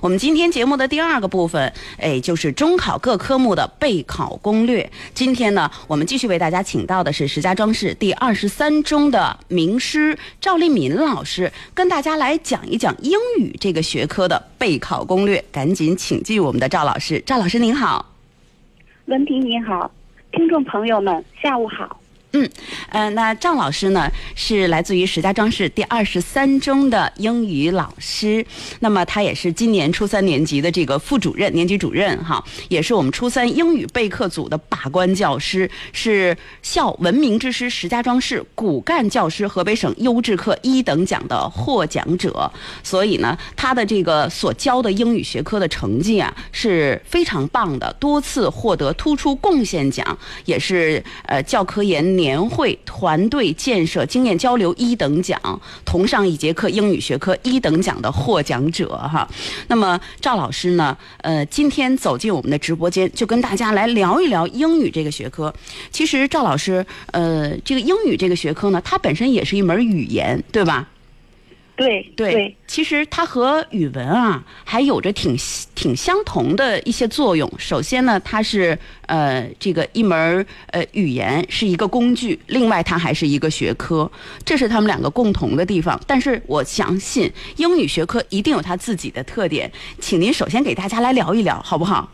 我们今天节目的第二个部分，哎，就是中考各科目的备考攻略。今天呢，我们继续为大家请到的是石家庄市第二十三中的名师赵立敏老师，跟大家来讲一讲英语这个学科的备考攻略。赶紧请进我们的赵老师，赵老师您好。文迪你好，听众朋友们，下午好。嗯，呃，那赵老师呢是来自于石家庄市第二十三中的英语老师，那么他也是今年初三年级的这个副主任、年级主任哈，也是我们初三英语备课组的把关教师，是校文明之师石家庄市骨干教师河北省优质课一等奖的获奖者，所以呢，他的这个所教的英语学科的成绩啊是非常棒的，多次获得突出贡献奖，也是呃教科研年。年会团队建设经验交流一等奖，同上一节课英语学科一等奖的获奖者哈。那么赵老师呢？呃，今天走进我们的直播间，就跟大家来聊一聊英语这个学科。其实赵老师，呃，这个英语这个学科呢，它本身也是一门语言，对吧？对对，其实它和语文啊还有着挺挺相同的一些作用。首先呢，它是呃这个一门呃语言是一个工具，另外它还是一个学科，这是他们两个共同的地方。但是我相信英语学科一定有它自己的特点，请您首先给大家来聊一聊，好不好？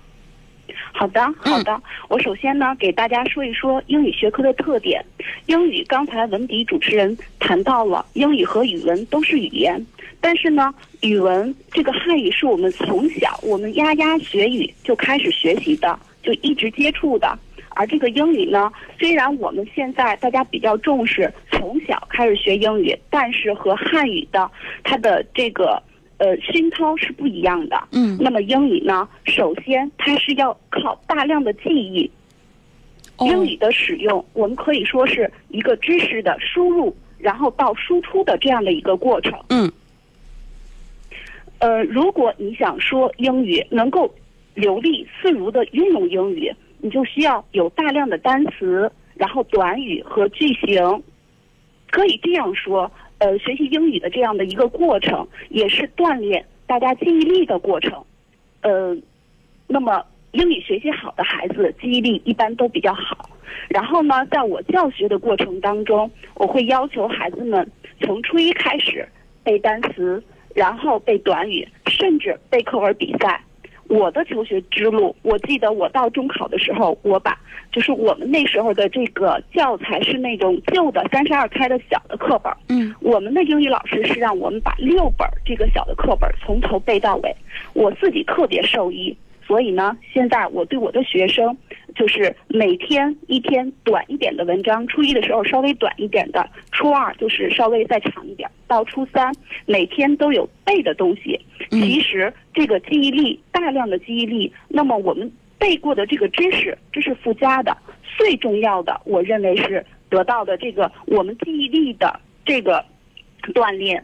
好的，好的。我首先呢，给大家说一说英语学科的特点。英语刚才文迪主持人谈到了，英语和语文都是语言，但是呢，语文这个汉语是我们从小我们牙牙学语就开始学习的，就一直接触的。而这个英语呢，虽然我们现在大家比较重视从小开始学英语，但是和汉语的它的这个。呃，熏陶是不一样的。嗯，那么英语呢？首先它是要靠大量的记忆。英语的使用，我们可以说是一个知识的输入，然后到输出的这样的一个过程。嗯。呃，如果你想说英语能够流利自如的运用英语，你就需要有大量的单词，然后短语和句型。可以这样说。呃，学习英语的这样的一个过程，也是锻炼大家记忆力的过程。呃，那么英语学习好的孩子，记忆力一般都比较好。然后呢，在我教学的过程当中，我会要求孩子们从初一开始背单词，然后背短语，甚至背课文比赛。我的求学之路，我记得我到中考的时候，我把就是我们那时候的这个教材是那种旧的三十二开的小的课本。嗯，我们的英语老师是让我们把六本这个小的课本从头背到尾，我自己特别受益。所以呢，现在我对我的学生，就是每天一篇短一点的文章，初一的时候稍微短一点的，初二就是稍微再长一点，到初三每天都有背的东西。其实这个记忆力，大量的记忆力，那么我们背过的这个知识，这是附加的，最重要的，我认为是得到的这个我们记忆力的这个锻炼。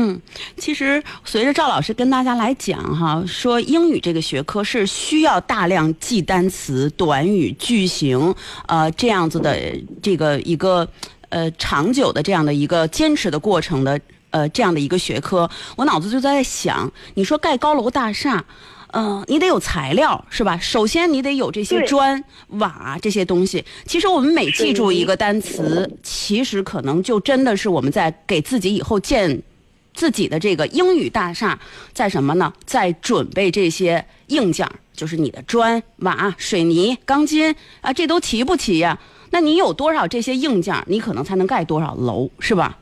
嗯，其实随着赵老师跟大家来讲哈，说英语这个学科是需要大量记单词、短语、句型，呃，这样子的这个一个呃长久的这样的一个坚持的过程的呃这样的一个学科。我脑子就在想，你说盖高楼大厦，嗯，你得有材料是吧？首先你得有这些砖瓦这些东西。其实我们每记住一个单词，其实可能就真的是我们在给自己以后建。自己的这个英语大厦在什么呢？在准备这些硬件，就是你的砖瓦、水泥、钢筋啊，这都齐不齐呀？那你有多少这些硬件，你可能才能盖多少楼，是吧？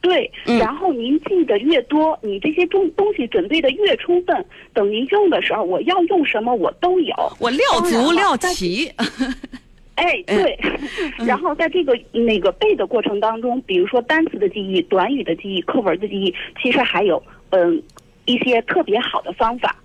对，然后您记得越多，你这些东东西准备的越充分，等您用的时候，我要用什么我都有，我料足料齐。哎，对，然后在这个那个背的过程当中，比如说单词的记忆、短语的记忆、课文的记忆，其实还有嗯一些特别好的方法。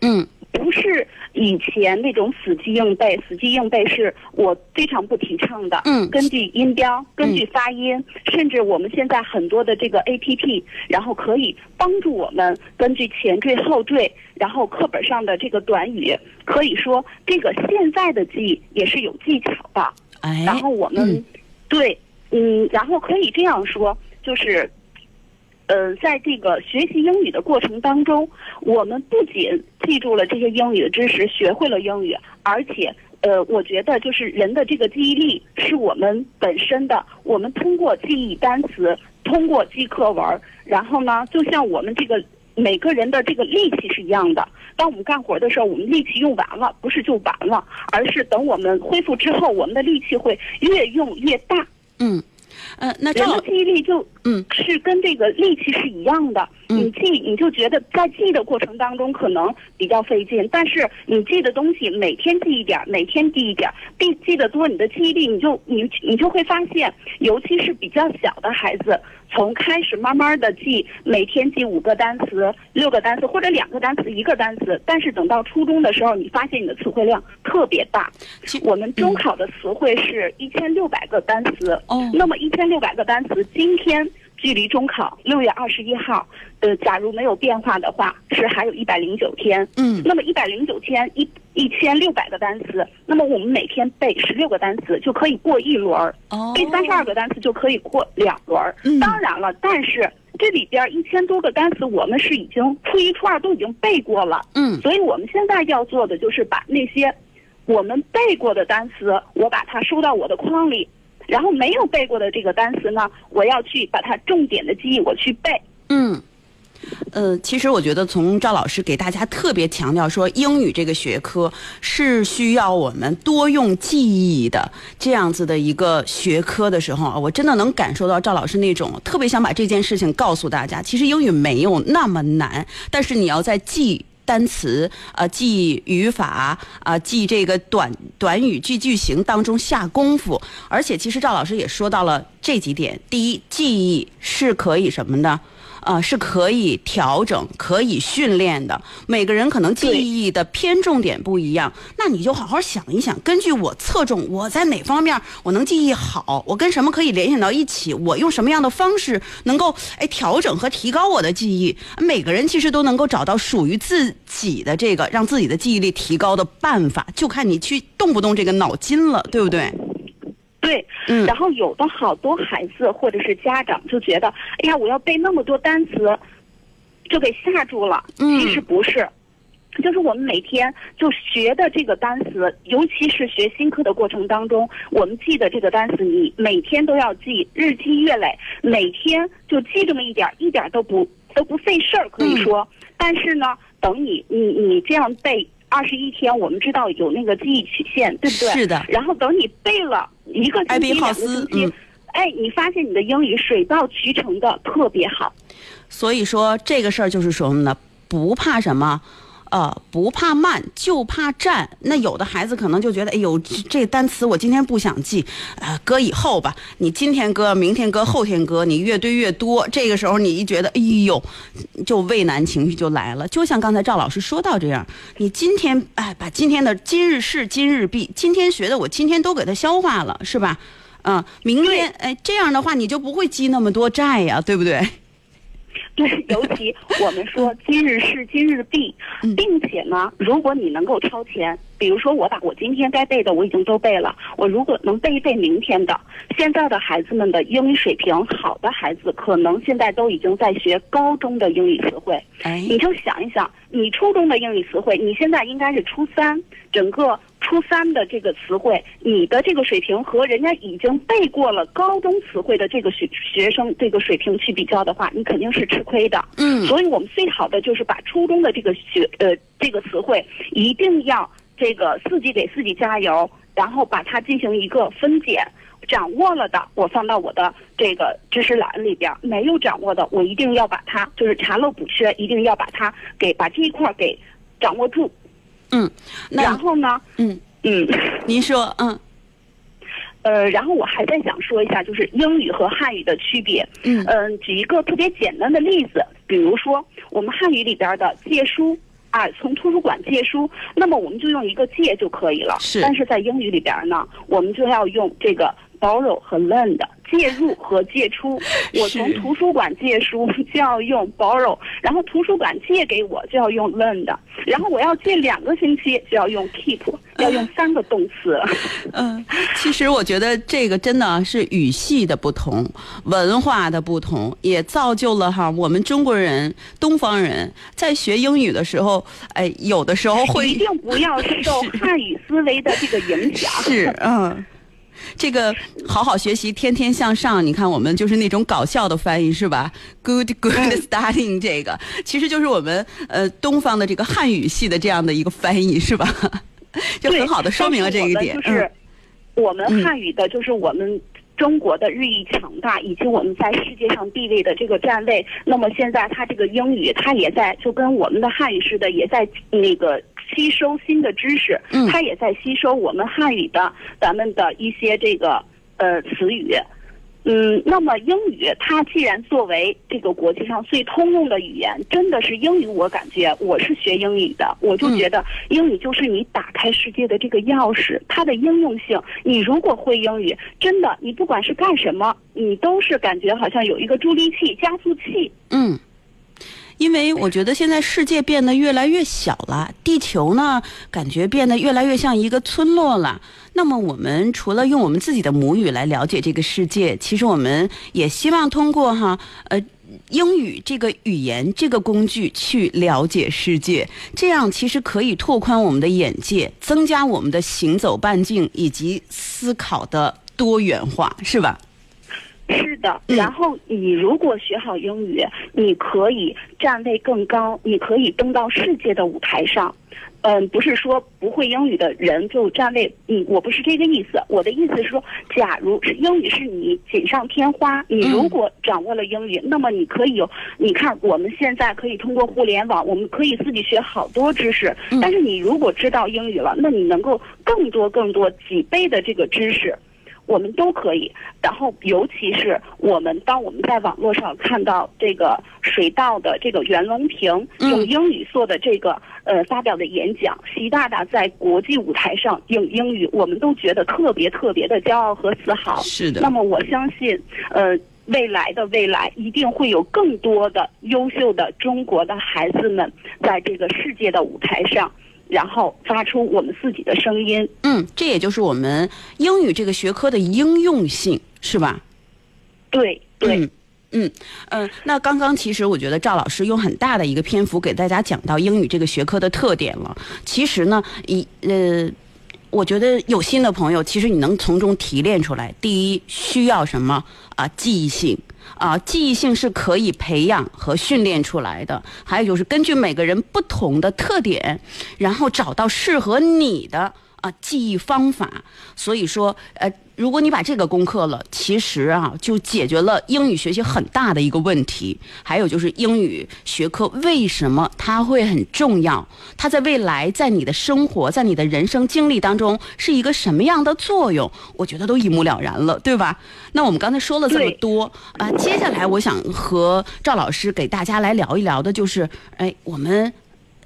嗯。不是以前那种死记硬背，死记硬背是我非常不提倡的。嗯，根据音标，根据发音，甚至我们现在很多的这个 A P P，然后可以帮助我们根据前缀后缀，然后课本上的这个短语，可以说这个现在的记也是有技巧的。哎，然后我们对，嗯，然后可以这样说，就是呃，在这个学习英语的过程当中，我们不仅记住了这些英语的知识，学会了英语，而且，呃，我觉得就是人的这个记忆力是我们本身的，我们通过记忆单词，通过记课文，然后呢，就像我们这个每个人的这个力气是一样的。当我们干活的时候，我们力气用完了，不是就完了，而是等我们恢复之后，我们的力气会越用越大。嗯。呃，那人的记忆力就嗯是跟这个力气是一样的。你记，你就觉得在记的过程当中可能比较费劲，但是你记的东西每天记一点，每天记一点，记记得多，你的记忆力你就你你就会发现，尤其是比较小的孩子。从开始慢慢的记，每天记五个单词、六个单词或者两个单词、一个单词，但是等到初中的时候，你发现你的词汇量特别大。我们中考的词汇是一千六百个单词，哦，那么一千六百个单词，今天。距离中考六月二十一号，呃，假如没有变化的话，是还有一百零九天。嗯，那么一百零九天一一千六百个单词，那么我们每天背十六个单词就可以过一轮儿，背三十二个单词就可以过两轮儿。当然了，但是这里边一千多个单词，我们是已经初一、初二都已经背过了。嗯，所以我们现在要做的就是把那些我们背过的单词，我把它收到我的框里。然后没有背过的这个单词呢，我要去把它重点的记忆，我去背。嗯，呃，其实我觉得从赵老师给大家特别强调说，英语这个学科是需要我们多用记忆的这样子的一个学科的时候啊，我真的能感受到赵老师那种特别想把这件事情告诉大家。其实英语没有那么难，但是你要在记。单词啊，记语法啊，记这个短短语句句型当中下功夫，而且其实赵老师也说到了这几点。第一，记忆是可以什么呢？啊，是可以调整、可以训练的。每个人可能记忆的偏重点不一样，那你就好好想一想，根据我侧重我在哪方面我能记忆好，我跟什么可以联想到一起，我用什么样的方式能够哎调整和提高我的记忆。每个人其实都能够找到属于自己的这个让自己的记忆力提高的办法，就看你去动不动这个脑筋了，对不对？对，嗯，然后有的好多孩子或者是家长就觉得，哎呀，我要背那么多单词，就给吓住了。嗯，其实不是，就是我们每天就学的这个单词，尤其是学新课的过程当中，我们记的这个单词，你每天都要记，日积月累，每天就记这么一点，一点都不都不费事儿，可以说。但是呢，等你你你这样背。二十一天，我们知道有那个记忆曲线，对不对？是的。然后等你背了一个星期、两个星期，哎，你发现你的英语水到渠成的特别好。所以说这个事儿就是什么呢？不怕什么。呃，不怕慢，就怕站。那有的孩子可能就觉得，哎呦，这单词我今天不想记，呃，搁以后吧。你今天搁，明天搁，后天搁，你越堆越多。这个时候你一觉得，哎呦，就畏难情绪就来了。就像刚才赵老师说到这样，你今天哎，把今天的今日事今日毕，今天学的我今天都给它消化了，是吧？嗯，明天哎，这样的话你就不会积那么多债呀，对不对？对，尤其我们说今日事今日毕，并且呢，如果你能够超前，比如说我把我今天该背的我已经都背了，我如果能背一背明天的，现在的孩子们的英语水平好的孩子，可能现在都已经在学高中的英语词汇。哎，你就想一想，你初中的英语词汇，你现在应该是初三，整个。初三的这个词汇，你的这个水平和人家已经背过了高中词汇的这个学学生这个水平去比较的话，你肯定是吃亏的。嗯，所以我们最好的就是把初中的这个学呃这个词汇一定要这个自己给自己加油，然后把它进行一个分解，掌握了的我放到我的这个知识栏里边，没有掌握的我一定要把它就是查漏补缺，一定要把它给把这一块给掌握住。嗯，然后呢？嗯嗯，您说嗯，呃，然后我还在想说一下，就是英语和汉语的区别。嗯嗯，举一个特别简单的例子，比如说我们汉语里边的借书啊，从图书馆借书，那么我们就用一个借就可以了。是，但是在英语里边呢，我们就要用这个 borrow 和 lend。借入和借出，我从图书馆借书就要用 borrow，然后图书馆借给我就要用 lend，然后我要借两个星期就要用 keep，要用三个动词。嗯，其实我觉得这个真的是语系的不同，文化的不同，也造就了哈我们中国人、东方人在学英语的时候，哎，有的时候会一定不要受汉语思维的这个影响。是，嗯。这个好好学习，天天向上。你看，我们就是那种搞笑的翻译，是吧？Good, good studying，这个其实就是我们呃东方的这个汉语系的这样的一个翻译，是吧？就很好的说明了这一点。就是我们汉语的，就是我们中国的日益强大，以及我们在世界上地位的这个站位。那么现在，它这个英语，它也在就跟我们的汉语似的，也在那个。吸收新的知识，它也在吸收我们汉语的咱们的一些这个呃词语，嗯，那么英语它既然作为这个国际上最通用的语言，真的是英语，我感觉我是学英语的，我就觉得英语就是你打开世界的这个钥匙，它的应用性，你如果会英语，真的你不管是干什么，你都是感觉好像有一个助力器、加速器，嗯。因为我觉得现在世界变得越来越小了，地球呢感觉变得越来越像一个村落了。那么我们除了用我们自己的母语来了解这个世界，其实我们也希望通过哈呃英语这个语言这个工具去了解世界，这样其实可以拓宽我们的眼界，增加我们的行走半径以及思考的多元化，是吧？是的，然后你如果学好英语，你可以站位更高，你可以登到世界的舞台上。嗯，不是说不会英语的人就站位，嗯，我不是这个意思。我的意思是说，假如是英语是你锦上添花，你如果掌握了英语，那么你可以有，你看我们现在可以通过互联网，我们可以自己学好多知识。但是你如果知道英语了，那你能够更多更多几倍的这个知识。我们都可以，然后尤其是我们，当我们在网络上看到这个水稻的这个袁隆平用英语做的这个呃发表的演讲，习大大在国际舞台上用英语，我们都觉得特别特别的骄傲和自豪。是的。那么我相信，呃，未来的未来一定会有更多的优秀的中国的孩子们在这个世界的舞台上。然后发出我们自己的声音。嗯，这也就是我们英语这个学科的应用性，是吧？对对，嗯嗯那刚刚其实我觉得赵老师用很大的一个篇幅给大家讲到英语这个学科的特点了。其实呢，一呃，我觉得有心的朋友，其实你能从中提炼出来。第一，需要什么啊？记忆性。啊，记忆性是可以培养和训练出来的。还有就是根据每个人不同的特点，然后找到适合你的啊记忆方法。所以说，呃。如果你把这个攻克了，其实啊，就解决了英语学习很大的一个问题。还有就是英语学科为什么它会很重要？它在未来在你的生活在你的人生经历当中是一个什么样的作用？我觉得都一目了然了，对吧？那我们刚才说了这么多啊，接下来我想和赵老师给大家来聊一聊的，就是哎，我们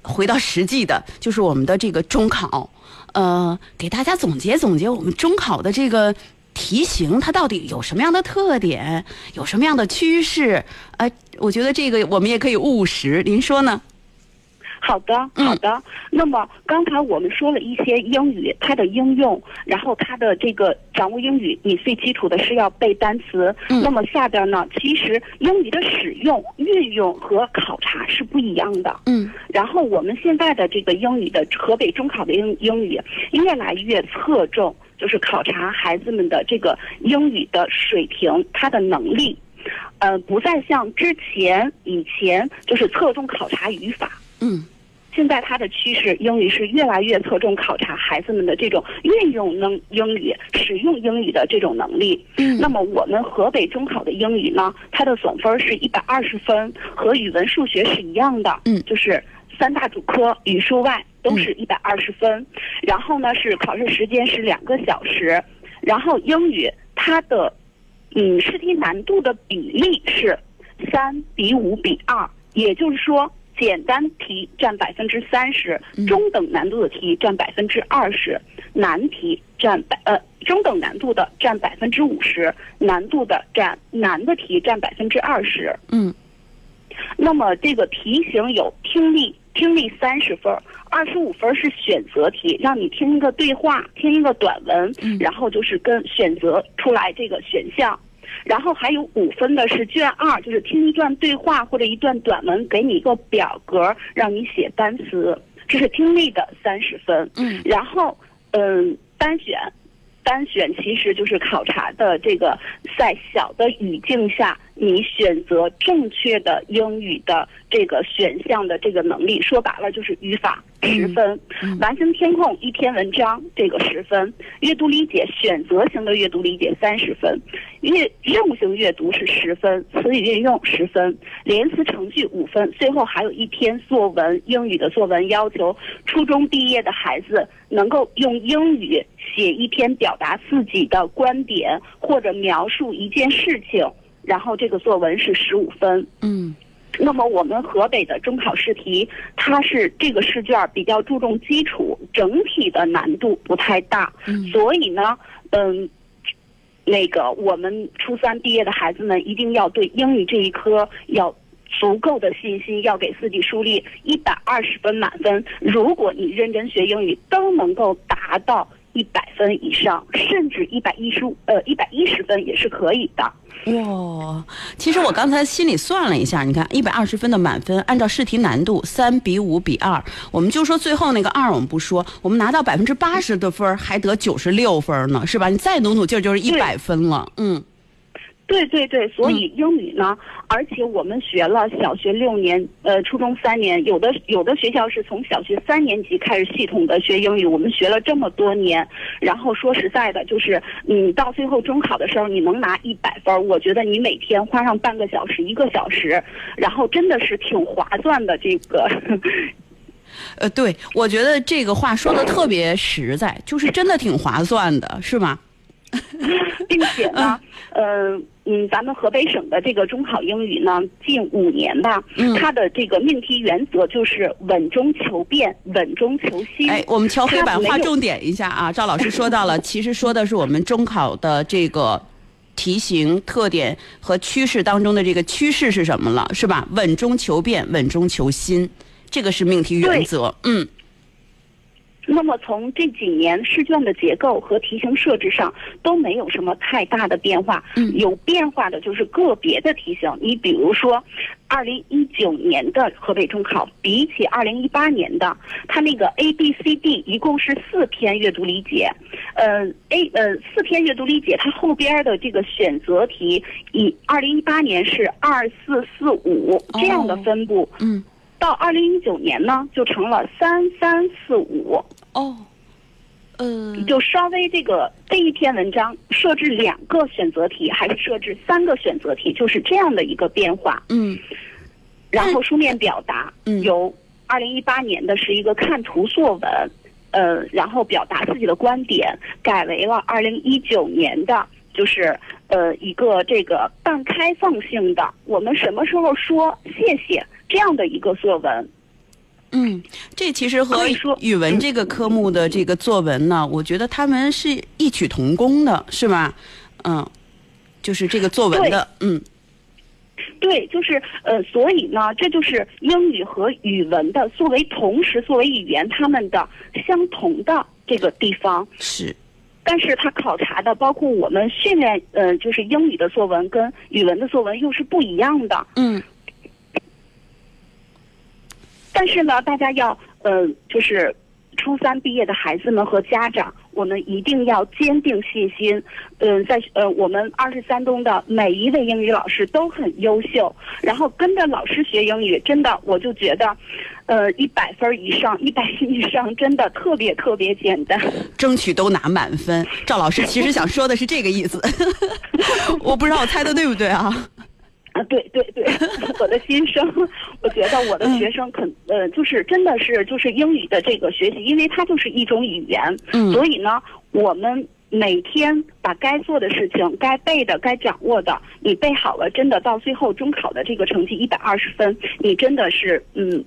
回到实际的，就是我们的这个中考。呃，给大家总结总结我们中考的这个题型，它到底有什么样的特点，有什么样的趋势？呃，我觉得这个我们也可以务实，您说呢？好的，好的。那么刚才我们说了一些英语它的应用，然后它的这个掌握英语，你最基础的是要背单词。那么下边呢，其实英语的使用、运用和考察是不一样的。嗯。然后我们现在的这个英语的河北中考的英英语越来越侧重，就是考察孩子们的这个英语的水平，他的能力，呃，不再像之前以前就是侧重考察语法。嗯，现在它的趋势，英语是越来越侧重考察孩子们的这种运用能英语、使用英语的这种能力。嗯，那么我们河北中考的英语呢，它的总分是一百二十分，和语文、数学是一样的。嗯，就是三大主科语数外都是一百二十分。然后呢，是考试时间是两个小时。然后英语它的嗯试题难度的比例是三比五比二，也就是说。简单题占百分之三十，中等难度的题占百分之二十，难题占百呃中等难度的占百分之五十，难度的占难的题占百分之二十。嗯，那么这个题型有听力、听力三十分，二十五分是选择题，让你听一个对话，听一个短文，然后就是跟选择出来这个选项。然后还有五分的是卷二，就是听一段对话或者一段短文，给你一个表格，让你写单词，这是听力的三十分。嗯，然后嗯单选。单选其实就是考察的这个在小的语境下，你选择正确的英语的这个选项的这个能力。说白了就是语法十分，完形填空一篇文章这个十分，阅读理解选择型的阅读理解三十分，阅任务型阅读是十分，词语运用十分，连词成句五分，最后还有一篇作文英语的作文，要求初中毕业的孩子能够用英语写一篇表达自己的观点或者描述一件事情，然后这个作文是十五分。嗯那么我们河北的中考试题，它是这个试卷比较注重基础，整体的难度不太大，嗯所以呢，嗯，那个我们初三毕业的孩子们一定要对英语这一科要足够的信心，要给自己树立一百二十分满分。如果你认真学英语，都能够达到一百分以上，甚至一百一十五呃一百一十分也是可以的。哇，其实我刚才心里算了一下，你看一百二十分的满分，按照试题难度三比五比二，我们就说最后那个二我们不说，我们拿到百分之八十的分还得九十六分呢，是吧？你再努努劲儿就是一百分了，嗯对对对，所以英语呢，而且我们学了小学六年，呃，初中三年，有的有的学校是从小学三年级开始系统的学英语，我们学了这么多年，然后说实在的，就是你到最后中考的时候，你能拿一百分儿，我觉得你每天花上半个小时、一个小时，然后真的是挺划算的。这个，呃，对，我觉得这个话说的特别实在，就是真的挺划算的，是吧？并且呢，呃，嗯，咱们河北省的这个中考英语呢，近五年吧，嗯它的这个命题原则就是稳中求变，稳中求新。哎，我们敲黑板它没有划重点一下啊！赵老师说到了，其实说的是我们中考的这个题型特点和趋势当中的这个趋势是什么了，是吧？稳中求变，稳中求新，这个是命题原则。嗯那么从这几年试卷的结构和题型设置上都没有什么太大的变化，嗯。有变化的就是个别的题型。你比如说，二零一九年的河北中考比起二零一八年的，它那个 A B C D 一共是四篇阅读理解，呃 A 呃四篇阅读理解，它后边的这个选择题以二零一八年是二四四五这样的分布，嗯，到二零一九年呢就成了三三四五。哦，嗯，就稍微这个这一篇文章设置两个选择题，还是设置三个选择题，就是这样的一个变化。嗯然后书面表达，嗯由二零一八年的是一个看图作文，呃，然后表达自己的观点，改为了二零一九年的，就是呃一个这个半开放性的，我们什么时候说谢谢这样的一个作文。嗯，这其实和语文这个科目的这个作文呢，我觉得他们是异曲同工的，是吧？嗯，就是这个作文的，嗯对，就是呃，所以呢，这就是英语和语文的作为同时作为语言他们的相同的这个地方。是，但是它考察的包括我们训练，呃，就是英语的作文跟语文的作文又是不一样的。嗯但是呢，大家要呃，就是初三毕业的孩子们和家长，我们一定要坚定信心。嗯、在呃，我们二十三中的每一位英语老师都很优秀，然后跟着老师学英语，真的我就觉得，呃，一百分以上，一百以上，真的特别特别简单。争取都拿满分。赵老师其实想说的是这个意思，我不知道我猜的对不对啊？啊，对对对，我的心声，我觉得我的学生肯呃，就是真的是就是英语的这个学习，因为它就是一种语言，嗯所以呢，我们每天把该做的事情、该背的、该掌握的，你背好了，真的到最后中考的这个成绩一百二十分，你真的是嗯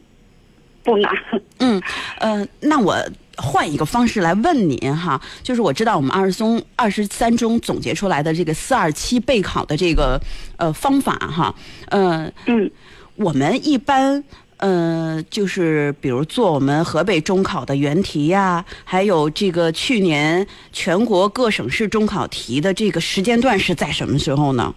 不难。嗯，呃，那我换一个方式来问您哈，就是我知道我们二十中二十三中总结出来的这个四二七备考的这个呃方法哈，呃，嗯我们一般呃，就是比如做我们河北中考的原题呀，还有这个去年全国各省市中考题的这个时间段是在什么时候呢？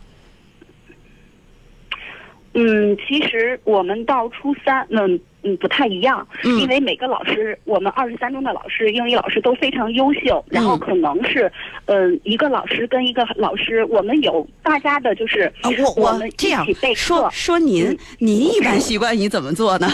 嗯，其实我们到初三，嗯嗯不太一样，嗯。因为每个老师，我们二十三中的老师，英语老师都非常优秀，然后嗯。可能是，嗯、一个老师跟一个老师，我们有大家的就是，啊，我我们这样说，说您，嗯您一般习惯于怎么做呢？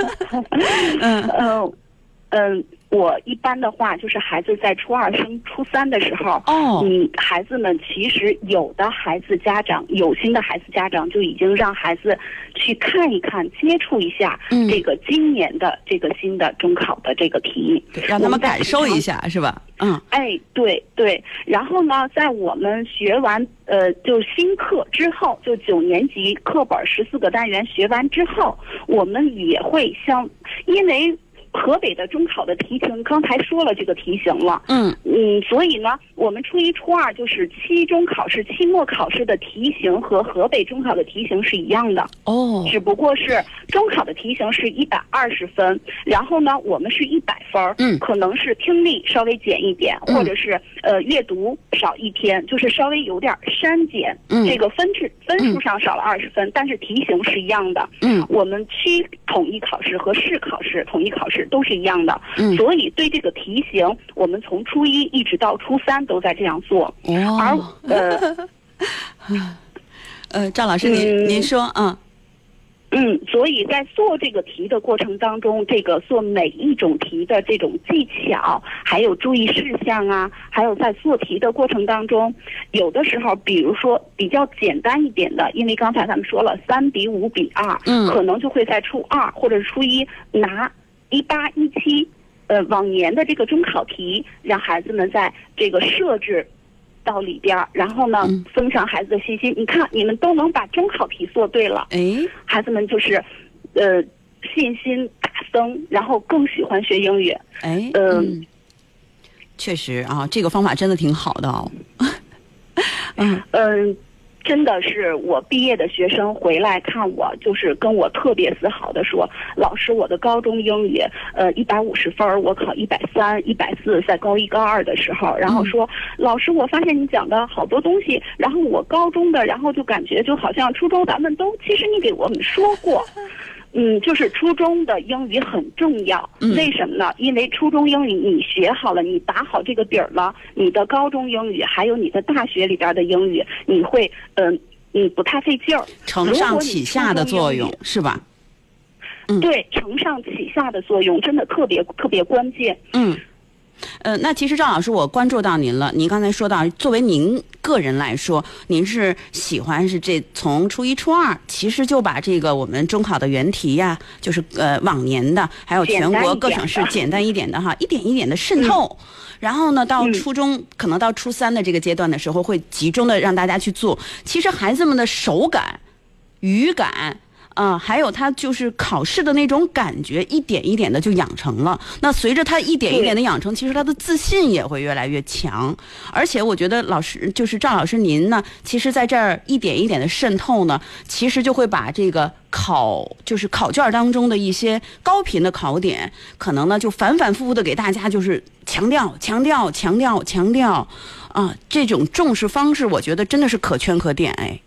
嗯。嗯 嗯，我一般的话就是孩子在初二升初三的时候，哦，嗯，孩子们其实有的孩子家长有心的孩子家长就已经让孩子去看一看、接触一下嗯这个今年的这个新的中考的这个题。对让他们感受一下。下，是吧？嗯哎，对对，然后呢，在我们学完呃，就新课之后，就九年级课本十四个单元学完之后，我们也会像，因为河北的中考的题型刚才说了这个题型了，嗯。嗯，所以呢，我们初一、初二就是期中考试、期末考试的题型和河北中考的题型是一样的，哦。只不过是中考的题型是一百二十分，然后呢，我们是一百分儿，嗯。可能是听力稍微减一点，嗯。或者是呃阅读少一天，就是稍微有点儿删减，嗯。这个分制分数上少了二十分，但是题型是一样的。嗯。我们区统一考试和市考试统一考试都是一样的，嗯。所以对这个题型，我们从初一一直到初三都在这样做。而哦呃 呃，赵老师您嗯您说啊嗯，所以在做这个题的过程当中，这个做每一种题的这种技巧，还有注意事项啊，还有在做题的过程当中，有的时候，比如说比较简单一点的，因为刚才咱们说了三比五比二，嗯。可能就会在初二或者初一拿一八一七，呃，往年的这个中考题，让孩子们在这个设置。到里边儿，然后呢嗯，增强孩子的信心。你看，你们都能把中考题做对了，哎孩子们就是，呃，信心大增，然后更喜欢学英语。哎嗯嗯，确实啊，这个方法真的挺好的哦。嗯 嗯，真的是我毕业的学生回来看我，就是跟我特别自豪的说：“老师，我的高中英语，呃，一百五十分，我考一百三、一百四，在高一、高二的时候，然后说，老师，我发现你讲的好多东西，然后我高中的，然后就感觉就好像初中咱们都，其实你给我们说过。”嗯，就是初中的英语很重要，嗯为什么呢？因为初中英语你学好了，你打好这个底儿了，你的高中英语还有你的大学里边的英语，你会嗯你不太费劲儿。承上启下的作用是吧？嗯对，承上启下的作用真的特别特别关键。嗯，呃，那其实赵老师，我关注到您了。您刚才说到，作为您个人来说，您是喜欢是这从初一、初二，其实就把这个我们中考的原题呀，就是呃往年的，还有全国各省市简单一点的哈，一点一点的渗透。然后呢，到嗯初中、可能到初三的这个阶段的时候，会集中的让大家去做。其实孩子们的手感、语感。啊、还有他就是考试的那种感觉，一点一点的就养成了。那随着他一点一点的养成，其实他的自信也会越来越强。而且我觉得老师就是赵老师您呢，其实在这儿一点一点的渗透呢，其实就会把这个考就是考卷当中的一些高频的考点，可能呢就反反复复的给大家就是强调、强调、强调、强调啊，这种重视方式，我觉得真的是可圈可点哎。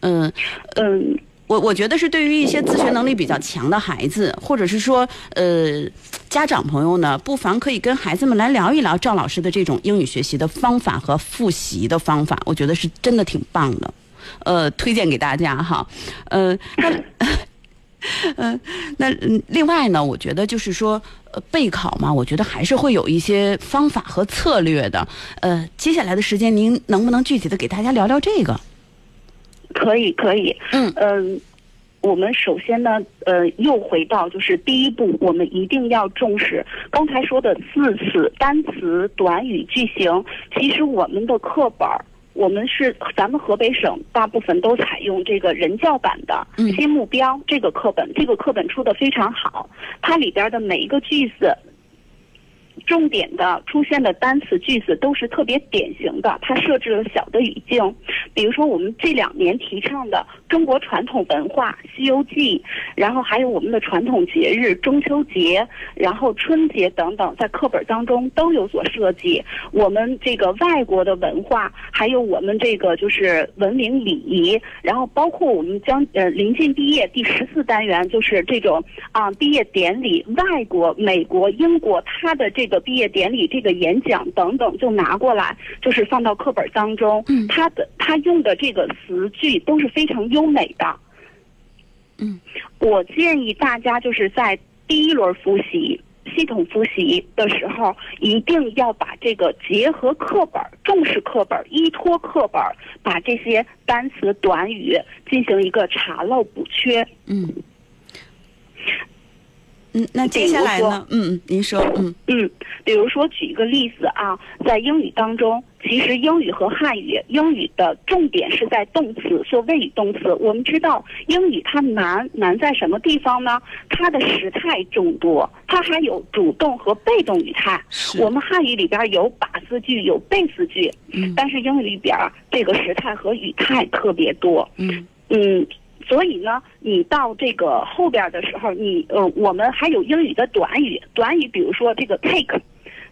嗯，嗯，我我觉得是对于一些自学能力比较强的孩子，或者是说呃家长朋友呢，不妨可以跟孩子们来聊一聊赵老师的这种英语学习的方法和复习的方法，我觉得是真的挺棒的，呃，推荐给大家哈，呃，那。呃，那另外呢，我觉得就是说，呃，备考嘛，我觉得还是会有一些方法和策略的。呃，接下来的时间，您能不能具体的给大家聊聊这个？可以可以。嗯嗯，我们首先呢，呃，又回到就是第一步，我们一定要重视刚才说的字词、单词、短语、句型。其实我们的课本儿。我们是咱们河北省大部分都采用这个人教版的嗯新目标这个课本，这个课本出的非常好，它里边的每一个句子，重点的出现的单词句子都是特别典型的，它设置了小的语境，比如说我们这两年提倡的中国传统文化《西游记》，然后还有我们的传统节日中秋节，然后春节等等，在课本当中都有所涉及。我们这个外国的文化，还有我们这个就是文明礼仪，然后包括我们将呃临近毕业第十四单元就是这种啊毕业典礼，外国美国、英国它的这个毕业典礼这个演讲等等，就拿过来，就是放到课本当中。嗯他的他用的这个词句都是非常优美的。嗯，我建议大家就是在第一轮复习。系统复习的时候，一定要把这个结合课本，重视课本，依托课本，把这些单词短语进行一个查漏补缺。嗯嗯，那接下来呢？嗯嗯，您说，嗯嗯，比如说举一个例子啊，在英语当中，其实英语和汉语，英语的重点是在动词，做谓语动词。我们知道英语它难难在什么地方呢？它的时态众多，它还有主动和被动语态。是我们汉语里边有把字句，有被字句，嗯但是英语里边这个时态和语态特别多。嗯嗯，所以呢，你到这个后边的时候，你呃，我们还有英语的短语，短语比如说这个 take。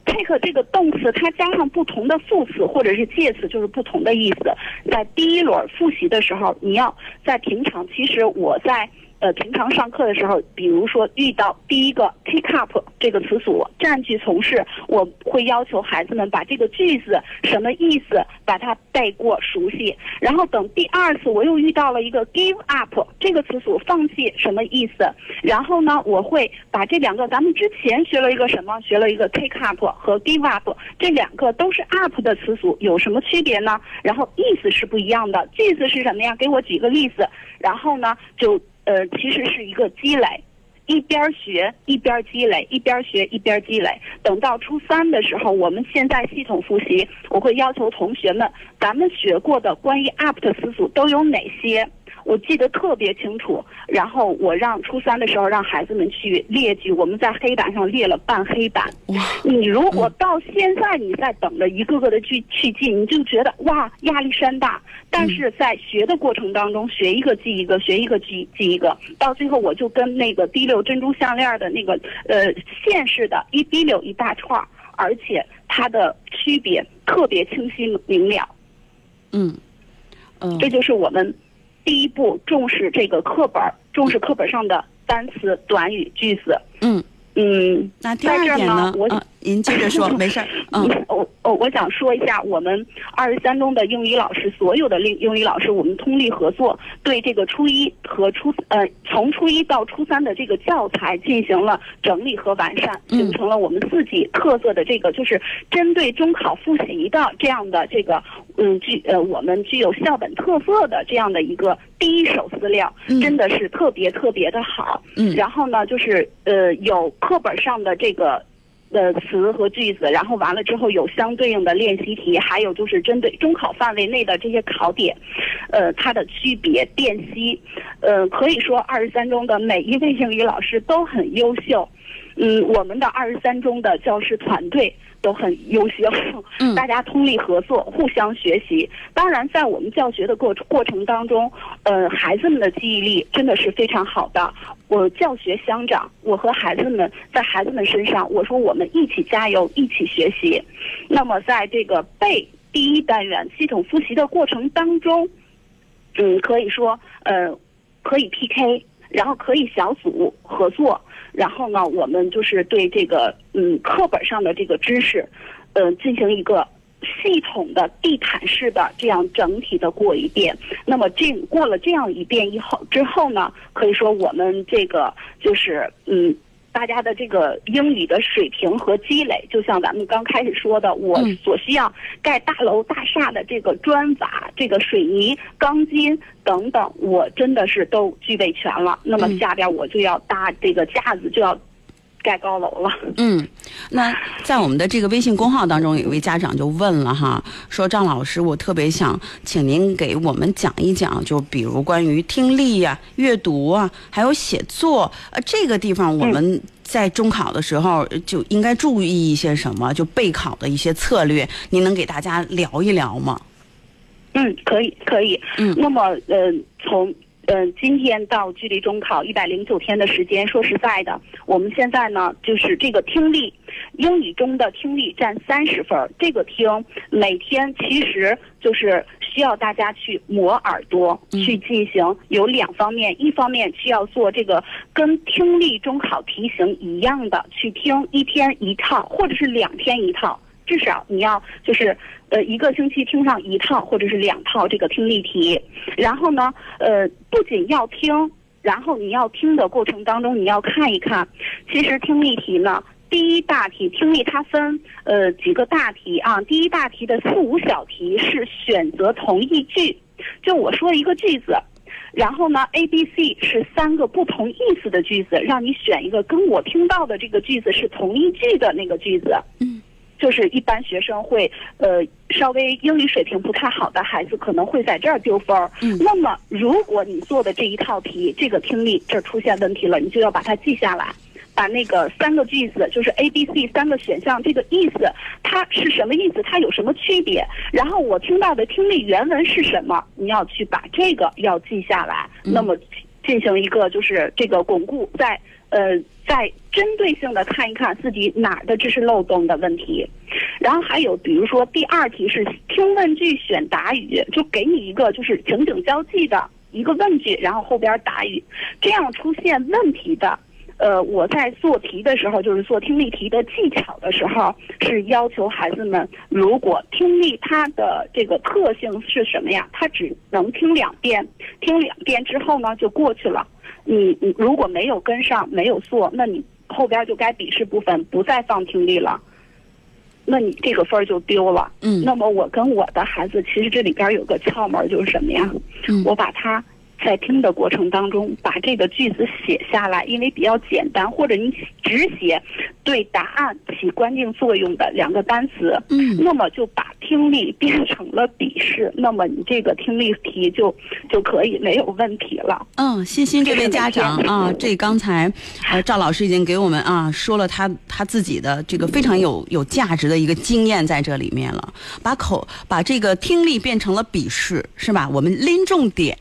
take 这个动词，它加上不同的副词或者是介词，就是不同的意思。在第一轮复习的时候，你要在平常，其实我在呃平常上课的时候，比如说遇到第一个 take up 这个词组占据从事，我会要求孩子们把这个句子什么意思把它背过熟悉，然后等第二次我又遇到了一个 give up 这个词组放弃什么意思，然后呢我会把这两个咱们之前学了一个什么，学了一个 take up 和 give up 这两个都是 up 的词组有什么区别呢？然后意思是不一样的，句子是什么呀？给我举个例子，然后呢就呃其实是一个积累。一边学一边积累，一边学一边积累。等到初三的时候，我们现在系统复习，我会要求同学们，咱们学过的关于 up 的词组都有哪些？我记得特别清楚。然后我让初三的时候让孩子们去列举，我们在黑板上列了半黑板。哇，你如果到现在你在等着一个个的去去记，你就觉得哇压力山大。但是在学的过程当中，学一个记一个，学一个记记一个，到最后我就跟那个滴溜珍珠项链的那个呃线似的，一滴溜一大串儿，而且它的区别特别清晰明了。嗯嗯，这就是我们第一步重视这个课本，重视课本上的单词、短语、句子。嗯，嗯，那第二点呢？我啊，您接着说，没事儿，嗯。我我我想说一下，我们二十三中的英语老师，所有的英英语老师，我们通力合作，对这个初一和初呃从初一到初三的这个教材进行了整理和完善，嗯。形成了我们自己特色的这个，就是针对中考复习的这样的这个嗯具呃我们具有校本特色的这样的一个第一手资料，嗯。真的是特别特别的好。嗯。然后呢，就是呃有课本上的这个呃词和句子，然后完了之后有相对应的练习题，还有就是针对中考范围内的这些考点，呃，它的区别辨析，呃，可以说二十三中的每一位英语老师都很优秀。嗯，我们的二十三中的教师团队都很优秀，嗯 大家通力合作，互相学习。当然，在我们教学的过过程当中，呃，孩子们的记忆力真的是非常好的。我教学相长，我和孩子们在孩子们身上，我说我们一起加油，一起学习。那么，在这个背第一单元系统复习的过程当中，嗯，可以说呃，可以 PK，然后可以小组合作，然后呢，我们就是对这个嗯课本上的这个知识，嗯，进行一个系统的地毯式的这样整体的过一遍。那么这过了这样一遍以后之后呢，可以说我们这个就是嗯。大家的这个英语的水平和积累，就像咱们刚开始说的，我嗯所需要盖大楼大厦的这个砖瓦、这个水泥、钢筋等等，我真的是都具备全了。那么嗯下边我就要搭这个架子，就要盖高楼了。嗯，那在我们的这个微信公号当中，有一位家长就问了哈，说张老师，我特别想请您给我们讲一讲，就比如关于听力呀、阅读啊，还有写作，呃，这个地方我们在中考的时候就应该注意一些什么？就备考的一些策略，您能给大家聊一聊吗？嗯，可以，可以。嗯，那么，呃，从呃今天到距离中考一百零九天的时间，说实在的，我们现在呢，就是这个听力，英语中的听力占三十分儿。这个听每天其实就是需要大家去磨耳朵，去进行有两方面，一方面需要做这个跟听力中考题型一样的去听，一天一套，或者是两天一套。至少你要就是呃一个星期听上一套或者是两套这个听力题，然后呢呃不仅要听，然后你要听的过程当中你要看一看，其实听力题呢第一大题听力它分呃几个大题啊，第一大题的四五小题是选择同义句，就我说一个句子。然后呢，A、B、C 是三个不同意思的句子，让你选一个跟我听到的这个句子是同一句的那个句子。嗯。就是一般学生会，呃，稍微英语水平不太好的孩子可能会在这儿丢分儿。嗯。那么，如果你做的这一套题，这个听力这儿出现问题了，你就要把它记下来，把那个三个句子，就是 A、B、C 三个选项这个意思，它是什么意思？它有什么区别？然后我听到的听力原文是什么？你要去把这个要记下来。那么，进行一个就是这个巩固，在。呃，再针对性的看一看自己哪儿的知识漏洞的问题，然后还有比如说第二题是听问句选答语，就给你一个就是情景交际的一个问句，然后后边答语，这样出现问题的，呃，我在做题的时候，就是做听力题的技巧的时候，是要求孩子们，如果听力它的这个特性是什么呀？它只能听两遍，听两遍之后呢就过去了。你你如果没有跟上，没有做，那你后边就该笔试部分不再放听力了，那你这个分儿就丢了。嗯。那么我跟我的孩子，其实这里边有个窍门，就是什么呀？嗯。我把他在听的过程当中，把这个句子写下来，因为比较简单，或者你只写对答案起关键作用的两个单词。嗯。那么就把听力变成了笔试，那么你这个听力题就就可以没有问题了。嗯，欣欣这位家长啊，这刚才呃赵老师已经给我们啊说了他他自己的这个非常有有价值的一个经验在这里面了，把口把这个听力变成了笔试，是吧？我们拎重点。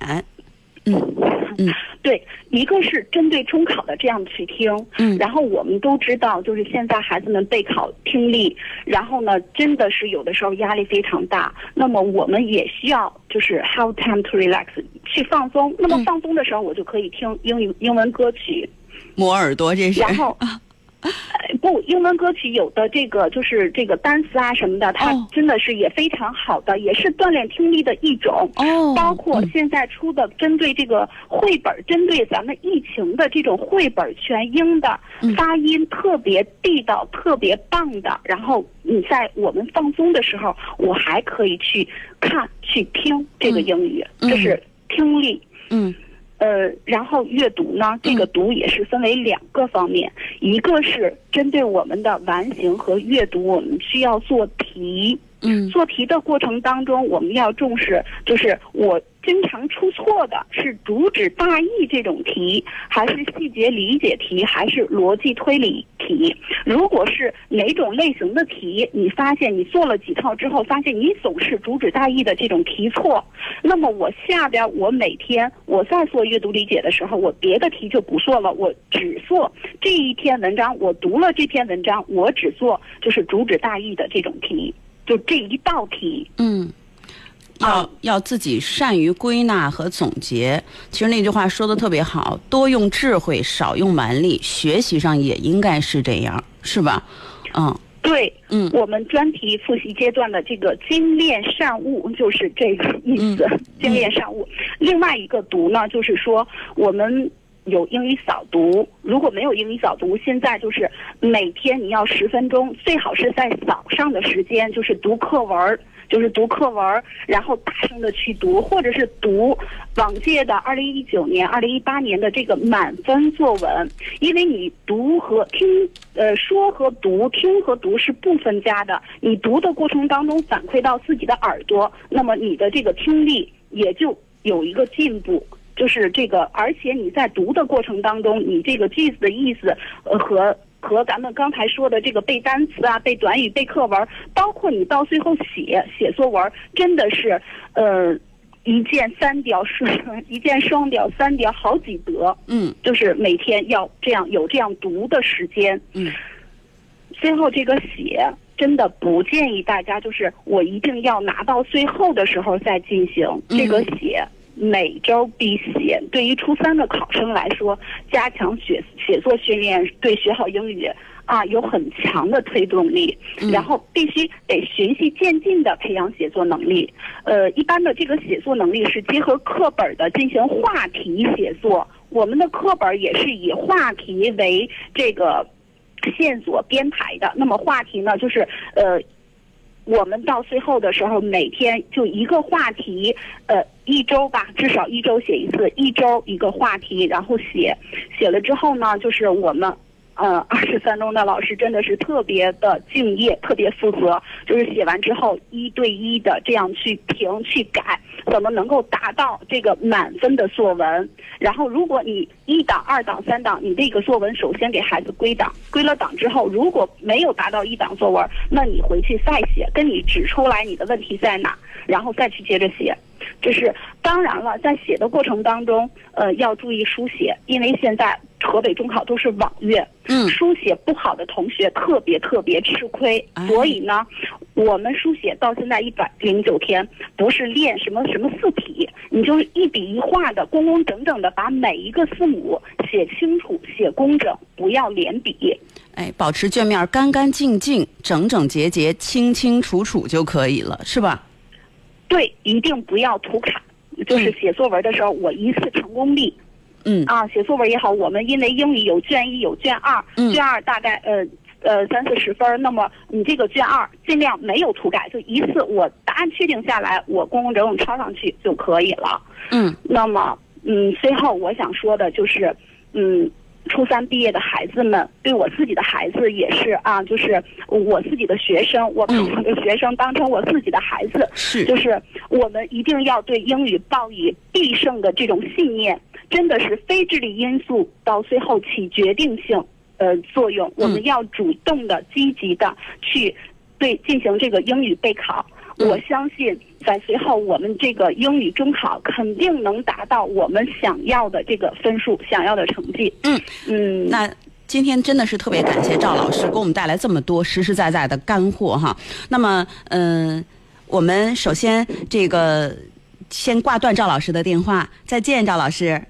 嗯嗯，对，一个是针对中考的这样去听，嗯，然后我们都知道，就是现在孩子们备考听力，然后呢，真的是有的时候压力非常大，那么我们也需要就是 have time to relax 去放松，那么放松的时候，我就可以听英语英文歌曲，磨耳朵这是，然后。不，英文歌曲有的这个就是这个单词啊什么的，它真的是也非常好的，也是锻炼听力的一种。哦，包括现在出的针对这个绘本，针对咱们疫情的这种绘本全英的，发音特别地道、特别棒的。然后你在我们放松的时候，我还可以去看、去听这个英语，这是听力。嗯。呃，然后阅读呢，这个读也是分为两个方面，一个是针对我们的完形和阅读，我们需要做题。嗯，做题的过程当中，我们要重视，就是我经常出错的是主旨大意这种题，还是细节理解题，还是逻辑推理题？如果是哪种类型的题，你发现你做了几套之后，发现你总是主旨大意的这种题错，那么我下边我每天我在做阅读理解的时候，我别的题就不做了，我只做这一篇文章，我读了这篇文章，我只做就是主旨大意的这种题。就这一道题，嗯，要要自己善于归纳和总结。其实那句话说的特别好，多用智慧，少用蛮力。学习上也应该是这样，是吧？嗯，对，嗯，我们专题复习阶段的这个精炼善悟就是这个意思，精炼善悟。另外一个读呢，就是说我们。有英语扫读，如果没有英语扫读，现在就是每天你要十分钟，最好是在早上的时间，就是读课文，就是读课文，然后大声的去读，或者是读往届的二零一九年、二零一八年的这个满分作文，因为你读和听，呃，说和读，听和读是不分家的，你读的过程当中反馈到自己的耳朵，那么你的这个听力也就有一个进步。就是这个，而且你在读的过程当中，你这个句子的意思，呃和。和咱们刚才说的这个背单词啊、背短语、背课文，包括你到最后写写作文，真的是，呃，一箭三雕是 一箭双雕、三雕好几得。嗯就是每天要这样有这样读的时间。嗯 最后这个写真的不建议大家，就是我一定要拿到最后的时候再进行嗯这个写。每周必写，对于初三的考生来说，加强写写作训练对学好英语啊有很强的推动力。嗯然后必须得循序渐进的培养写作能力。呃，一般的这个写作能力是结合课本的进行话题写作，我们的课本也是以话题为这个线索编排的。那么话题呢，就是呃。我们到最后的时候，每天就一个话题，呃，一周吧，至少一周写一次，一周一个话题，然后写，写了之后呢，就是我们，呃，二十三中的老师真的是特别的敬业，特别负责，就是写完之后一对一的这样去评去改，怎么能够达到这个满分的作文？然后，如果你一档、二档、三档，你这个作文首先给孩子归档，归了档之后，如果没有达到一档作文，那你回去再写，跟你指出来你的问题在哪，然后再去接着写。这是当然了，在写的过程当中，呃，要注意书写，因为现在河北中考都是网阅，嗯书写不好的同学特别特别吃亏哎，所以呢，我们书写到现在一百零九天，不是练什么什么字体，你就是一笔一画的、工工整整的把每一个字母写清楚、写工整，不要连笔。哎，保持卷面干干净净、整整洁洁、清清楚楚就可以了，是吧？对，一定不要涂卡。就是嗯写作文的时候，我一次成功率嗯啊，写作文也好，我们因为英语有卷一有卷二，嗯卷二大概呃呃三四十分儿，那么你这个卷二尽量没有涂改，就一次我答案确定下来，我工工整整抄上去就可以了。嗯那么嗯，最后我想说的就是嗯。初三毕业的孩子们，对我自己的孩子也是啊，就是我自己的学生，我把嗯我的学生当成我自己的孩子，是 就是我们一定要对英语抱以必胜的这种信念，真的是非智力因素到最后起决定性呃作用。我们要主动的、积极的去对进行这个英语备考。嗯我相信在随后我们这个英语中考肯定能达到我们想要的这个分数、想要的成绩。嗯嗯，那今天真的是特别感谢赵老师给我们带来这么多实实在在的干货哈。那么，嗯、我们首先这个先挂断赵老师的电话，再见，赵老师。